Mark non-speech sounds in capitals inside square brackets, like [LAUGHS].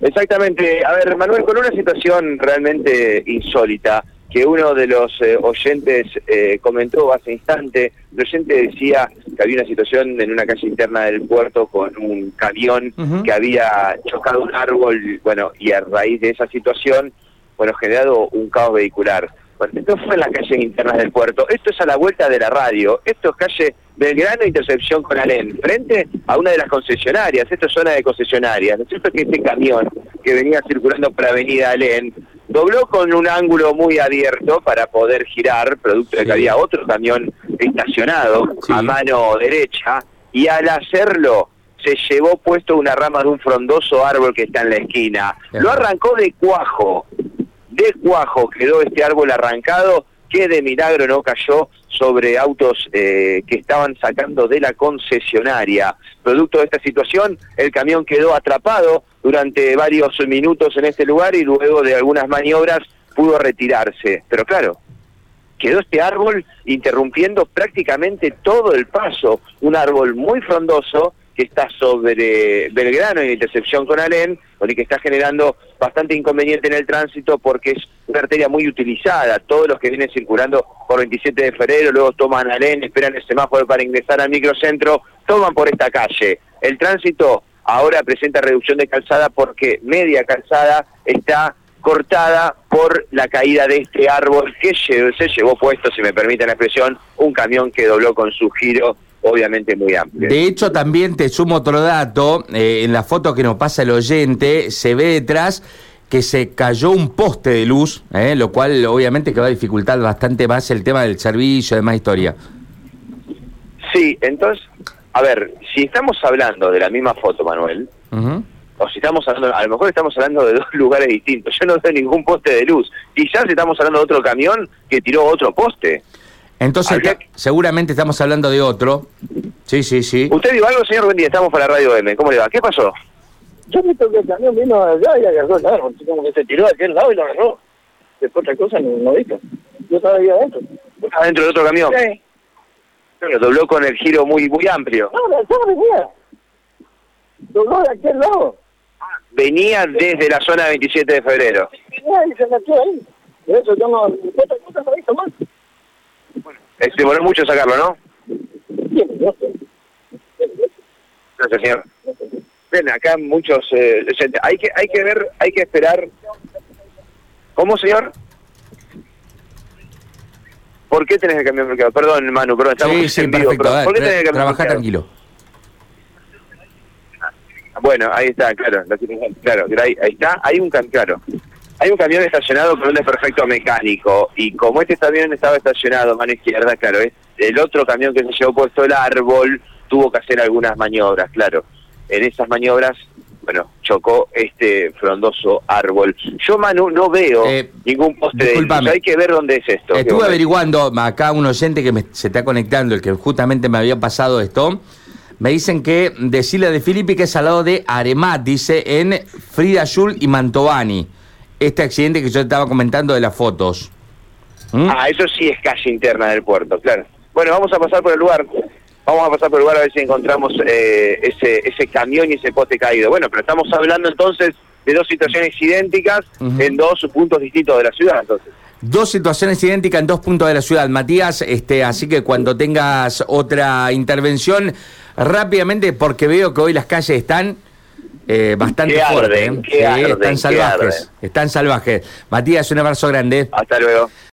Exactamente. A ver, Manuel, con una situación realmente insólita que uno de los eh, oyentes eh, comentó hace instante, el oyente decía que había una situación en una calle interna del puerto con un camión que había chocado un árbol, bueno, y a raíz de esa situación, bueno, generado un caos vehicular. Esto fue en las calles internas del puerto, esto es a la vuelta de la radio, esto es calle Belgrano Intercepción con Alén, frente a una de las concesionarias, esto es zona de concesionarias, ¿no es cierto que este camión que venía circulando por Avenida Alén dobló con un ángulo muy abierto para poder girar, producto de que había otro camión estacionado a mano derecha, y al hacerlo se llevó puesto una rama de un frondoso árbol que está en la esquina. Lo arrancó de cuajo, de cuajo quedó este árbol arrancado, que de milagro no cayó sobre autos eh, que estaban sacando de la concesionaria. Producto de esta situación, el camión quedó atrapado durante varios minutos en este lugar y luego de algunas maniobras pudo retirarse. Pero claro, quedó este árbol interrumpiendo prácticamente todo el paso, un árbol muy frondoso que está sobre Belgrano en intercepción con Alén, y que está generando bastante inconveniente en el tránsito porque es una arteria muy utilizada. Todos los que vienen circulando por 27 de febrero, luego toman Alén, esperan el semáforo para ingresar al microcentro, toman por esta calle. El tránsito ahora presenta reducción de calzada porque media calzada está cortada por la caída de este árbol que se llevó puesto, si me permite la expresión, un camión que dobló con su giro obviamente muy amplio. De hecho, también te sumo otro dato, eh, en la foto que nos pasa el oyente, se ve detrás que se cayó un poste de luz, eh, lo cual obviamente que va a dificultar bastante más el tema del servicio, de más historia. Sí, entonces a ver, si estamos hablando de la misma foto, Manuel, o si estamos hablando, a lo mejor estamos hablando de dos [LAUGHS] lugares distintos. Yo no veo ningún poste de luz. Quizás estamos hablando de otro camión que tiró otro poste. Entonces, seguramente estamos hablando de otro. Sí, sí, sí. ¿Usted dijo algo, señor? Buen día, estamos para Radio M. ¿Cómo le va? ¿Qué pasó? Yo vi que el camión vino allá y agarró el árbol. Como que se tiró de aquel lado y lo agarró. Después otra cosa no, no visto. Yo estaba ahí adentro. ¿Estaba dentro de otro camión? Sí. Pero dobló con el giro muy muy amplio. No, no venía. Dobló de aquel lado. Venía desde la zona 27 de febrero. Venía y se metió ahí. De eso yo no... Otra cosa no visto más. Eh, demoró mucho sacarlo, ¿no? Gracias, señor. Ven, acá muchos... Eh, hay que hay que ver, hay que esperar... ¿Cómo, señor? ¿Por qué tenés que cambiar el mercado? Perdón, Manu, perdón, estamos sí, sí, perfecto. ¿Por qué tenés que cambiar Trabajar tranquilo. Bueno, ahí está, claro, claro, ahí, está, hay un claro, hay un camión estacionado con un desperfecto mecánico y como este camión estaba estacionado mano izquierda, claro, es el otro camión que se llevó puesto el árbol tuvo que hacer algunas maniobras, claro. En esas maniobras bueno, chocó este frondoso árbol. Yo, Manu, no veo eh, ningún poste de luz. Hay que ver dónde es esto. Estuve averiguando, acá un oyente que se está conectando, el que justamente me había pasado esto, me dicen que de Sila de Filippi, que es al lado de Aremat, dice, en Frida Yul y Mantovani. Este accidente que yo estaba comentando de las fotos. ¿Mm? Ah, eso sí es calle interna del puerto, claro. Bueno, vamos a pasar por el lugar. Vamos a pasar por el lugar a ver si encontramos eh, ese, ese camión y ese poste caído. Bueno, pero estamos hablando entonces de dos situaciones idénticas en dos puntos distintos de la ciudad, entonces. Dos situaciones idénticas en dos puntos de la ciudad, Matías. Este, así que cuando tengas otra intervención, rápidamente, porque veo que hoy las calles están eh, bastante fuertes. ¿eh? están salvajes. Están salvajes. Matías, un abrazo grande. Hasta luego.